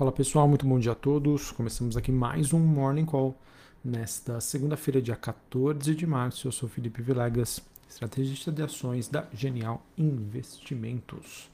Fala pessoal, muito bom dia a todos. Começamos aqui mais um Morning Call nesta segunda-feira, dia 14 de março. Eu sou Felipe Vilegas, estrategista de ações da Genial Investimentos.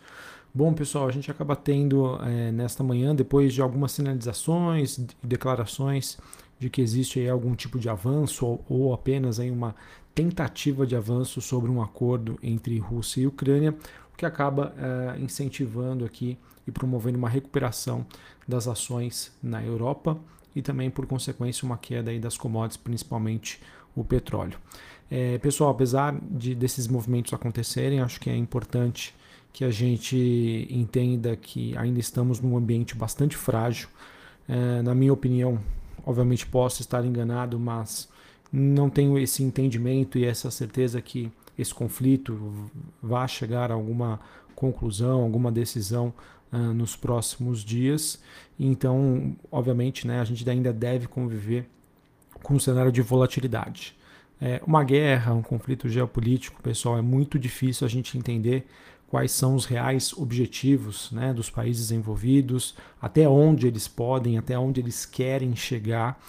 Bom, pessoal, a gente acaba tendo é, nesta manhã, depois de algumas sinalizações e declarações de que existe aí algum tipo de avanço ou, ou apenas aí uma tentativa de avanço sobre um acordo entre Rússia e Ucrânia, o que acaba é, incentivando aqui e promovendo uma recuperação das ações na Europa e também, por consequência, uma queda aí das commodities, principalmente o petróleo. É, pessoal, apesar de desses movimentos acontecerem, acho que é importante que a gente entenda que ainda estamos num ambiente bastante frágil. É, na minha opinião, obviamente posso estar enganado, mas não tenho esse entendimento e essa certeza que esse conflito vai chegar a alguma conclusão, alguma decisão uh, nos próximos dias. Então, obviamente, né, a gente ainda deve conviver com um cenário de volatilidade. É, uma guerra, um conflito geopolítico, pessoal, é muito difícil a gente entender quais são os reais objetivos né, dos países envolvidos, até onde eles podem, até onde eles querem chegar.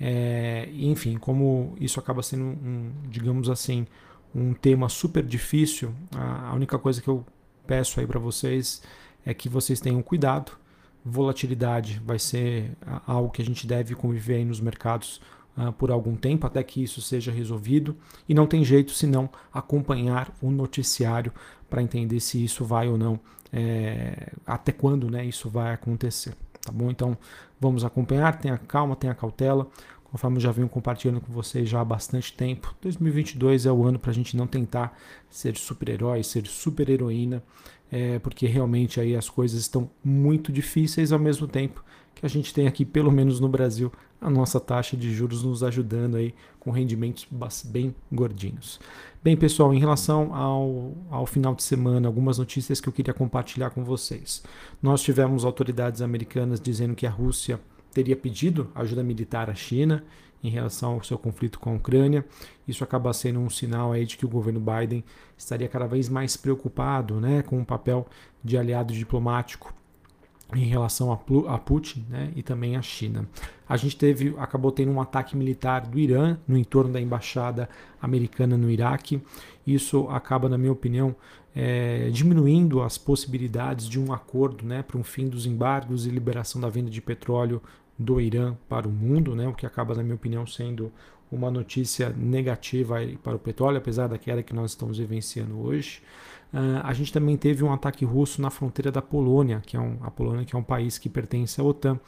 É, enfim, como isso acaba sendo, um, digamos assim, um tema super difícil, a única coisa que eu peço aí para vocês é que vocês tenham cuidado. Volatilidade vai ser algo que a gente deve conviver nos mercados uh, por algum tempo, até que isso seja resolvido. E não tem jeito senão acompanhar o noticiário para entender se isso vai ou não, é, até quando né, isso vai acontecer. Tá bom? Então vamos acompanhar, tenha calma, tenha cautela. Conforme já venho compartilhando com vocês já há bastante tempo, 2022 é o ano para a gente não tentar ser super-herói, ser super-heroína, é, porque realmente aí as coisas estão muito difíceis ao mesmo tempo que a gente tem aqui, pelo menos no Brasil, a nossa taxa de juros nos ajudando aí com rendimentos bem gordinhos. Bem, pessoal, em relação ao, ao final de semana, algumas notícias que eu queria compartilhar com vocês. Nós tivemos autoridades americanas dizendo que a Rússia teria pedido ajuda militar à China em relação ao seu conflito com a Ucrânia. Isso acaba sendo um sinal aí de que o governo Biden estaria cada vez mais preocupado né, com o papel de aliado diplomático em relação a, Putin né, e também a China. A gente teve, acabou tendo um ataque militar do Irã no entorno da embaixada americana no Iraque. Isso acaba, na minha opinião, é, diminuindo as possibilidades de um acordo né, para um fim dos embargos e liberação da venda de petróleo do Irã para o mundo, né, o que acaba, na minha opinião, sendo uma notícia negativa para o petróleo, apesar da queda que nós estamos vivenciando hoje. Uh, a gente também teve um ataque russo na fronteira da Polônia, que é um, a Polônia que é um país que pertence à OTAN.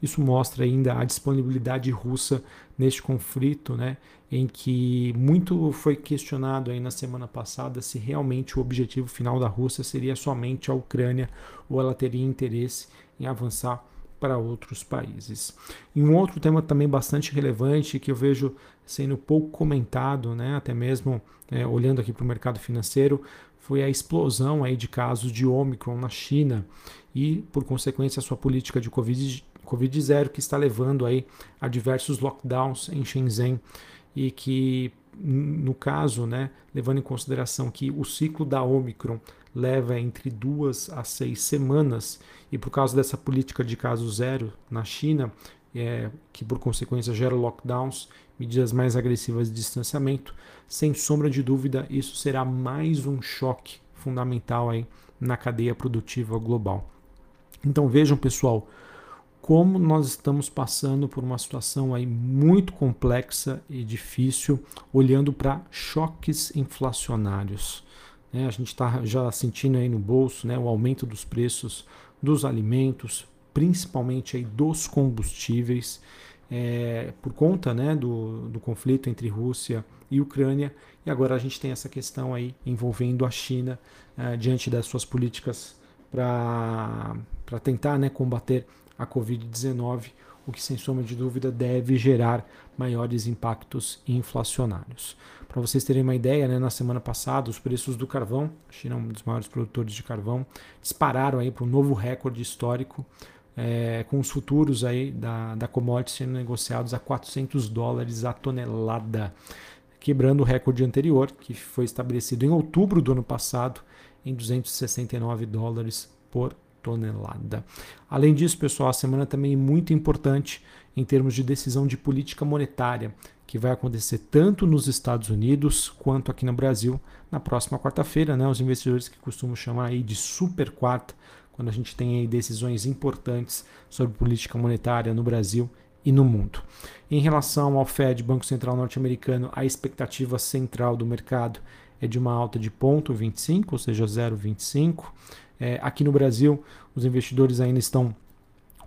Isso mostra ainda a disponibilidade russa neste conflito, né, em que muito foi questionado aí na semana passada se realmente o objetivo final da Rússia seria somente a Ucrânia ou ela teria interesse em avançar para outros países. E um outro tema também bastante relevante que eu vejo sendo pouco comentado, né, até mesmo é, olhando aqui para o mercado financeiro, foi a explosão aí de casos de Omicron na China e, por consequência, a sua política de Covid, COVID zero que está levando aí a diversos lockdowns em Shenzhen e que, no caso, né, levando em consideração que o ciclo da Omicron leva entre duas a seis semanas e por causa dessa política de caso zero na China, é, que por consequência gera lockdowns, medidas mais agressivas de distanciamento, sem sombra de dúvida isso será mais um choque fundamental aí na cadeia produtiva global. Então vejam pessoal, como nós estamos passando por uma situação aí muito complexa e difícil, olhando para choques inflacionários. Né? A gente está já sentindo aí no bolso né, o aumento dos preços dos alimentos, principalmente aí dos combustíveis, é, por conta né, do, do conflito entre Rússia e Ucrânia. E agora a gente tem essa questão aí envolvendo a China é, diante das suas políticas para tentar né, combater a Covid-19 o que sem sombra de dúvida deve gerar maiores impactos inflacionários. Para vocês terem uma ideia, né, na semana passada os preços do carvão, a China é um dos maiores produtores de carvão, dispararam aí para um novo recorde histórico, é, com os futuros aí da, da commodity sendo negociados a 400 dólares a tonelada, quebrando o recorde anterior, que foi estabelecido em outubro do ano passado, em 269 dólares por tonelada. Além disso, pessoal, a semana também é muito importante em termos de decisão de política monetária, que vai acontecer tanto nos Estados Unidos quanto aqui no Brasil na próxima quarta-feira, né? Os investidores que costumam chamar aí de super quarta, quando a gente tem aí decisões importantes sobre política monetária no Brasil e no mundo. Em relação ao Fed, Banco Central Norte-Americano, a expectativa central do mercado é de uma alta de 0,25, ou seja, 0,25. É, aqui no Brasil, os investidores ainda estão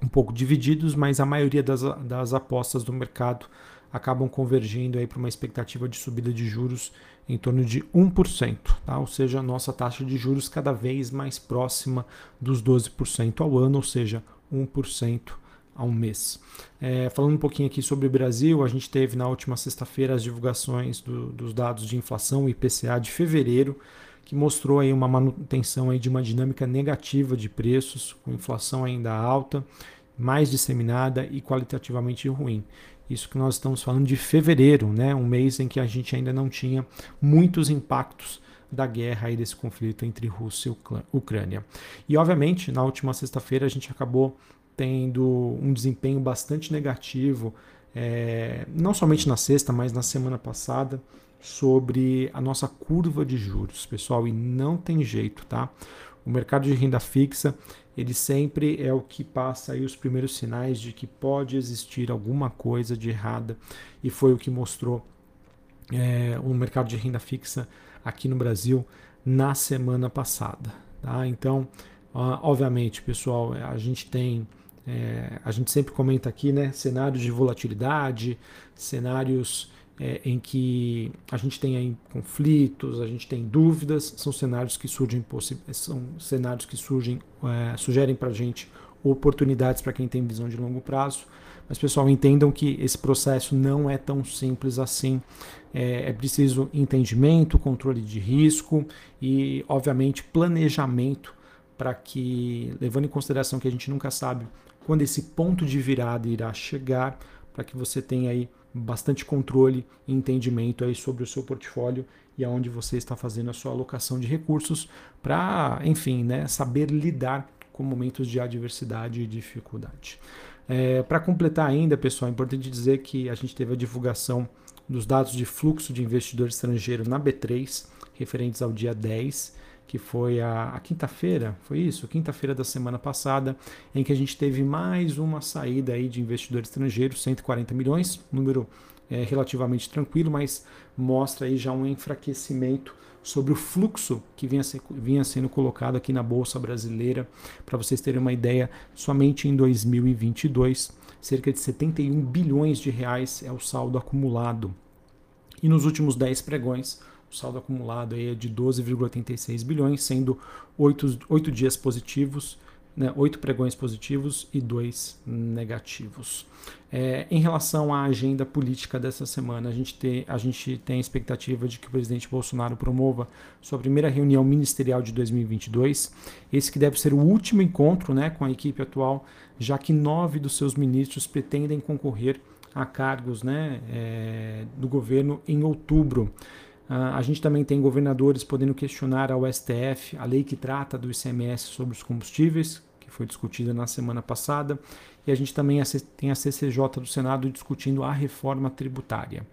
um pouco divididos, mas a maioria das, das apostas do mercado acabam convergindo para uma expectativa de subida de juros em torno de 1%, tá? ou seja, a nossa taxa de juros cada vez mais próxima dos 12% ao ano, ou seja, 1% ao mês. É, falando um pouquinho aqui sobre o Brasil, a gente teve na última sexta-feira as divulgações do, dos dados de inflação IPCA de fevereiro, que mostrou aí uma manutenção aí de uma dinâmica negativa de preços, com inflação ainda alta, mais disseminada e qualitativamente ruim. Isso que nós estamos falando de fevereiro, né? um mês em que a gente ainda não tinha muitos impactos da guerra e desse conflito entre Rússia e Ucrânia. E obviamente, na última sexta-feira a gente acabou tendo um desempenho bastante negativo, é, não somente na sexta, mas na semana passada, sobre a nossa curva de juros, pessoal, e não tem jeito, tá? O mercado de renda fixa, ele sempre é o que passa aí os primeiros sinais de que pode existir alguma coisa de errada, e foi o que mostrou é, o mercado de renda fixa aqui no Brasil na semana passada, tá? Então, obviamente, pessoal, a gente tem é, a gente sempre comenta aqui, né? Cenários de volatilidade, cenários é, em que a gente tem aí conflitos, a gente tem dúvidas, são cenários que surgem, são cenários que surgem, é, sugerem para a gente oportunidades para quem tem visão de longo prazo. Mas, pessoal, entendam que esse processo não é tão simples assim. É, é preciso entendimento, controle de risco e, obviamente, planejamento para que, levando em consideração que a gente nunca sabe quando esse ponto de virada irá chegar, para que você tenha aí bastante controle e entendimento aí sobre o seu portfólio e aonde você está fazendo a sua alocação de recursos para, enfim, né, saber lidar com momentos de adversidade e dificuldade. É, para completar ainda, pessoal, é importante dizer que a gente teve a divulgação dos dados de fluxo de investidor estrangeiro na B3, referentes ao dia 10 que foi a, a quinta-feira, foi isso? Quinta-feira da semana passada, em que a gente teve mais uma saída aí de investidor estrangeiro, 140 milhões, número é, relativamente tranquilo, mas mostra aí já um enfraquecimento sobre o fluxo que vinha, ser, vinha sendo colocado aqui na Bolsa Brasileira. Para vocês terem uma ideia, somente em 2022, cerca de 71 bilhões de reais é o saldo acumulado. E nos últimos 10 pregões, o saldo acumulado aí é de 12,86 bilhões, sendo oito, oito dias positivos, né, oito pregões positivos e dois negativos. É, em relação à agenda política dessa semana, a gente, tem, a gente tem a expectativa de que o presidente Bolsonaro promova sua primeira reunião ministerial de 2022. Esse que deve ser o último encontro né, com a equipe atual, já que nove dos seus ministros pretendem concorrer a cargos né, é, do governo em outubro. Uh, a gente também tem governadores podendo questionar ao STF a lei que trata do ICMS sobre os combustíveis, que foi discutida na semana passada, e a gente também tem a CCJ do Senado discutindo a reforma tributária.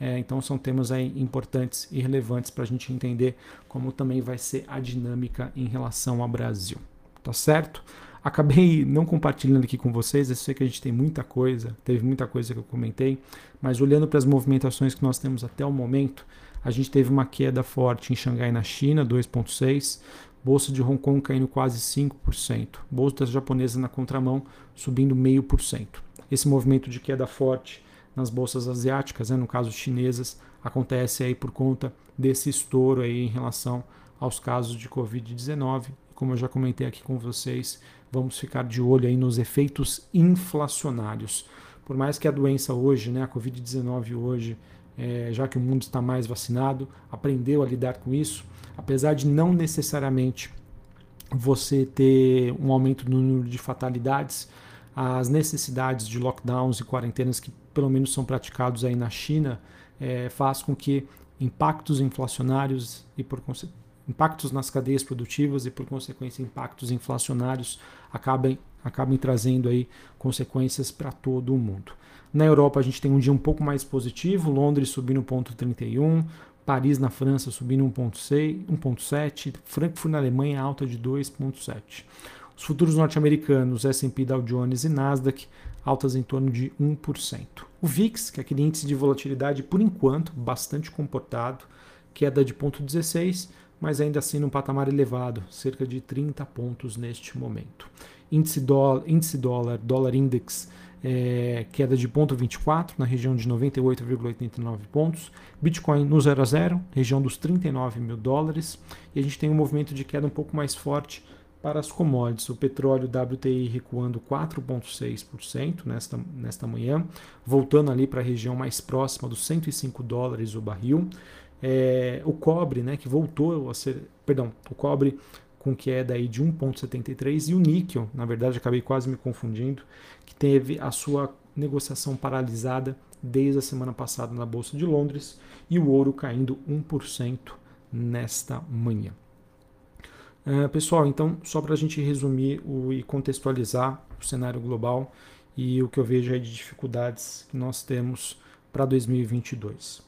É, então são temas aí importantes e relevantes para a gente entender como também vai ser a dinâmica em relação ao Brasil. Tá certo? Acabei não compartilhando aqui com vocês, eu sei que a gente tem muita coisa, teve muita coisa que eu comentei, mas olhando para as movimentações que nós temos até o momento, a gente teve uma queda forte em Xangai, na China, 2,6%. Bolsa de Hong Kong caindo quase 5%. Bolsa japonesa na contramão subindo 0,5%. Esse movimento de queda forte nas bolsas asiáticas, né, no caso chinesas, acontece aí por conta desse estouro aí em relação aos casos de Covid-19. Como eu já comentei aqui com vocês, vamos ficar de olho aí nos efeitos inflacionários. Por mais que a doença hoje, né, a Covid-19 hoje, é, já que o mundo está mais vacinado, aprendeu a lidar com isso, apesar de não necessariamente você ter um aumento no número de fatalidades, as necessidades de lockdowns e quarentenas que pelo menos são praticados aí na China é, faz com que impactos inflacionários e por impactos nas cadeias produtivas e, por consequência, impactos inflacionários acabem, acabem trazendo aí consequências para todo o mundo. Na Europa, a gente tem um dia um pouco mais positivo, Londres subindo 1,31, Paris na França subindo 1,7, Frankfurt na Alemanha alta de 2,7. Os futuros norte-americanos, S&P Dow Jones e Nasdaq, altas em torno de 1%. O VIX, que é aquele índice de volatilidade, por enquanto, bastante comportado, queda de 0,16, mas ainda assim num patamar elevado, cerca de 30 pontos neste momento. Índice dólar, índice dólar, dólar index, é, queda de 0,24 na região de 98,89 pontos. Bitcoin no 0 a 0, região dos 39 mil dólares. E a gente tem um movimento de queda um pouco mais forte para as commodities, o petróleo WTI recuando 4,6% nesta, nesta manhã, voltando ali para a região mais próxima dos 105 dólares o barril. É, o cobre, né, que voltou a ser, perdão, o cobre com queda aí de 1,73 e o níquel, na verdade acabei quase me confundindo, que teve a sua negociação paralisada desde a semana passada na Bolsa de Londres e o ouro caindo 1% nesta manhã. Uh, pessoal, então, só para a gente resumir o, e contextualizar o cenário global e o que eu vejo aí de dificuldades que nós temos para 2022.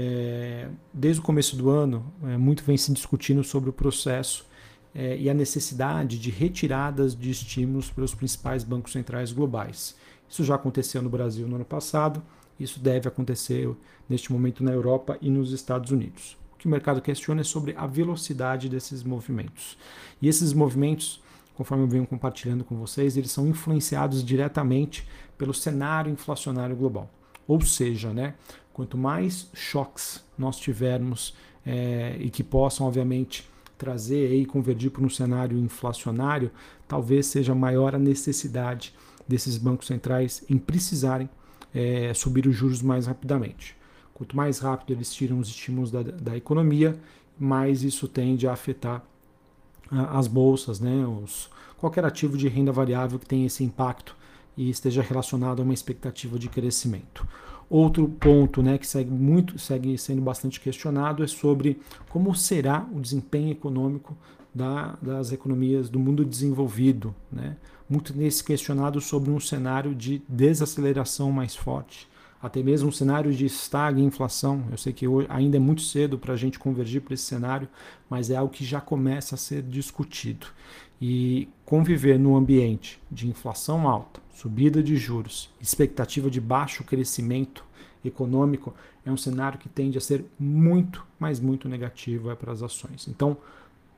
É, desde o começo do ano, é, muito vem se discutindo sobre o processo é, e a necessidade de retiradas de estímulos pelos principais bancos centrais globais. Isso já aconteceu no Brasil no ano passado, isso deve acontecer neste momento na Europa e nos Estados Unidos que o mercado questiona é sobre a velocidade desses movimentos. E esses movimentos, conforme eu venho compartilhando com vocês, eles são influenciados diretamente pelo cenário inflacionário global. Ou seja, né, quanto mais choques nós tivermos é, e que possam, obviamente, trazer e convergir para um cenário inflacionário, talvez seja maior a necessidade desses bancos centrais em precisarem é, subir os juros mais rapidamente. Quanto mais rápido eles tiram os estímulos da, da economia, mais isso tende a afetar as bolsas, né? Os, qualquer ativo de renda variável que tenha esse impacto e esteja relacionado a uma expectativa de crescimento. Outro ponto né, que segue, muito, segue sendo bastante questionado é sobre como será o desempenho econômico da, das economias do mundo desenvolvido. Né? Muito nesse questionado sobre um cenário de desaceleração mais forte até mesmo um cenário de estagna inflação. Eu sei que hoje ainda é muito cedo para a gente convergir para esse cenário, mas é algo que já começa a ser discutido. E conviver num ambiente de inflação alta, subida de juros, expectativa de baixo crescimento econômico é um cenário que tende a ser muito, mas muito negativo é para as ações. Então,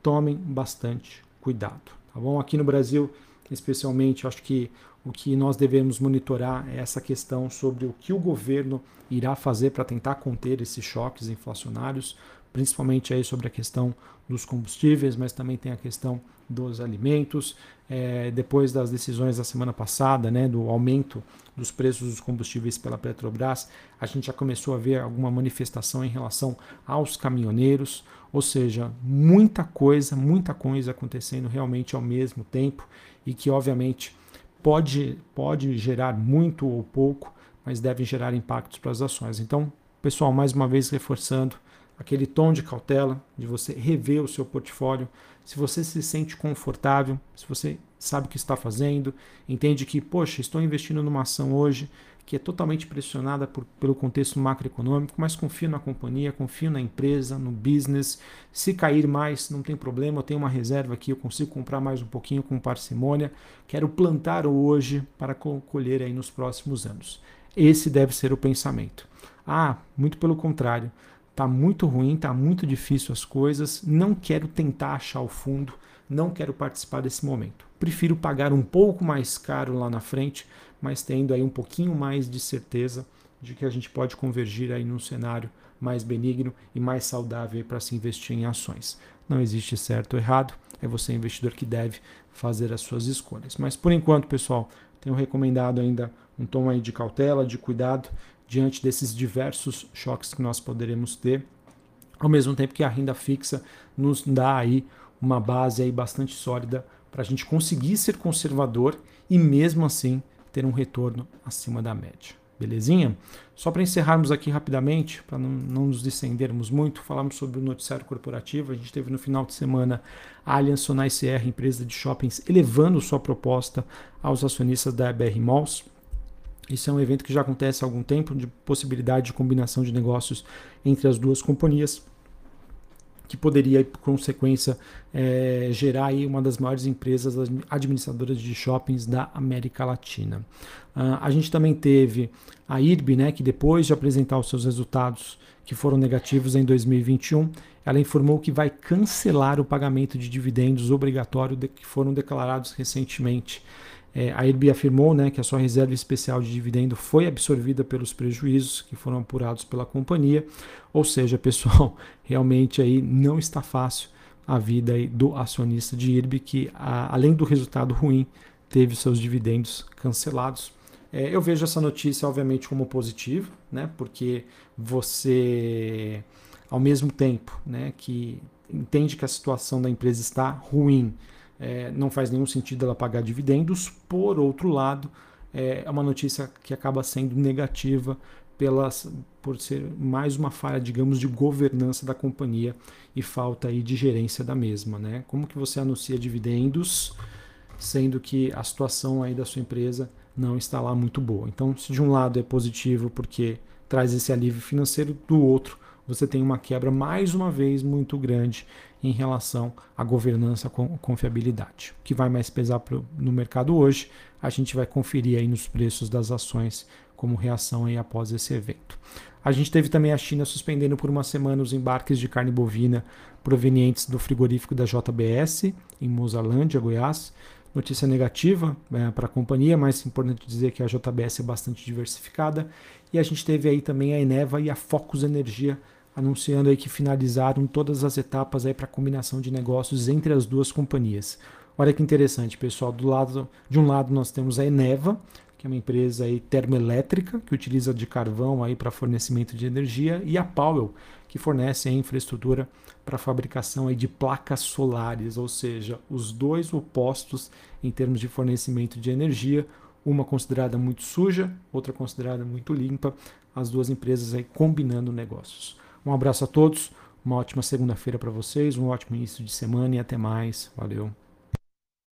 tomem bastante cuidado, tá bom? Aqui no Brasil, especialmente, acho que o que nós devemos monitorar é essa questão sobre o que o governo irá fazer para tentar conter esses choques inflacionários, principalmente aí sobre a questão dos combustíveis, mas também tem a questão dos alimentos. É, depois das decisões da semana passada, né, do aumento dos preços dos combustíveis pela Petrobras, a gente já começou a ver alguma manifestação em relação aos caminhoneiros, ou seja, muita coisa, muita coisa acontecendo realmente ao mesmo tempo e que obviamente pode, pode gerar muito ou pouco, mas deve gerar impactos para as ações. Então, pessoal, mais uma vez reforçando aquele tom de cautela, de você rever o seu portfólio. Se você se sente confortável, se você sabe o que está fazendo, entende que, poxa, estou investindo numa ação hoje, que é totalmente pressionada por, pelo contexto macroeconômico, mas confio na companhia, confio na empresa, no business. Se cair mais, não tem problema, eu tenho uma reserva aqui, eu consigo comprar mais um pouquinho com parcimônia. Quero plantar hoje para colher aí nos próximos anos. Esse deve ser o pensamento. Ah, muito pelo contrário. Tá muito ruim, tá muito difícil as coisas, não quero tentar achar o fundo, não quero participar desse momento. Prefiro pagar um pouco mais caro lá na frente mas tendo aí um pouquinho mais de certeza de que a gente pode convergir aí num cenário mais benigno e mais saudável para se investir em ações. Não existe certo ou errado, é você investidor que deve fazer as suas escolhas. Mas por enquanto, pessoal, tenho recomendado ainda um tom aí de cautela, de cuidado diante desses diversos choques que nós poderemos ter, ao mesmo tempo que a renda fixa nos dá aí uma base aí bastante sólida para a gente conseguir ser conservador e mesmo assim ter um retorno acima da média. Belezinha? Só para encerrarmos aqui rapidamente, para não, não, nos descendermos muito, falamos sobre o noticiário corporativo. A gente teve no final de semana a Allianz Sonai CR, empresa de shoppings, elevando sua proposta aos acionistas da BR Malls. Isso é um evento que já acontece há algum tempo, de possibilidade de combinação de negócios entre as duas companhias que poderia, por consequência, é, gerar aí uma das maiores empresas administradoras de shoppings da América Latina. Uh, a gente também teve a IRB, né, que depois de apresentar os seus resultados que foram negativos em 2021, ela informou que vai cancelar o pagamento de dividendos obrigatórios que foram declarados recentemente. É, a IRB afirmou né, que a sua reserva especial de dividendo foi absorvida pelos prejuízos que foram apurados pela companhia. Ou seja, pessoal, realmente aí não está fácil a vida do acionista de IRB, que a, além do resultado ruim, teve seus dividendos cancelados. É, eu vejo essa notícia, obviamente, como positiva, né, porque você, ao mesmo tempo né, que entende que a situação da empresa está ruim, é, não faz nenhum sentido ela pagar dividendos. Por outro lado, é, é uma notícia que acaba sendo negativa pelas, por ser mais uma falha, digamos, de governança da companhia e falta aí de gerência da mesma. Né? Como que você anuncia dividendos, sendo que a situação aí da sua empresa não está lá muito boa? Então, se de um lado é positivo porque traz esse alívio financeiro, do outro você tem uma quebra mais uma vez muito grande em relação à governança com confiabilidade. O que vai mais pesar no mercado hoje, a gente vai conferir aí nos preços das ações como reação aí após esse evento. A gente teve também a China suspendendo por uma semana os embarques de carne bovina provenientes do frigorífico da JBS em Mozalândia, Goiás. Notícia negativa é, para a companhia, mas importante dizer que a JBS é bastante diversificada. E a gente teve aí também a Eneva e a Focus Energia anunciando aí que finalizaram todas as etapas aí para combinação de negócios entre as duas companhias. Olha que interessante, pessoal. Do lado, de um lado nós temos a Eneva, que é uma empresa aí termoelétrica que utiliza de carvão aí para fornecimento de energia, e a Powell, que fornece a infraestrutura para fabricação aí de placas solares, ou seja, os dois opostos em termos de fornecimento de energia, uma considerada muito suja, outra considerada muito limpa, as duas empresas aí combinando negócios. Um abraço a todos, uma ótima segunda-feira para vocês, um ótimo início de semana e até mais. Valeu.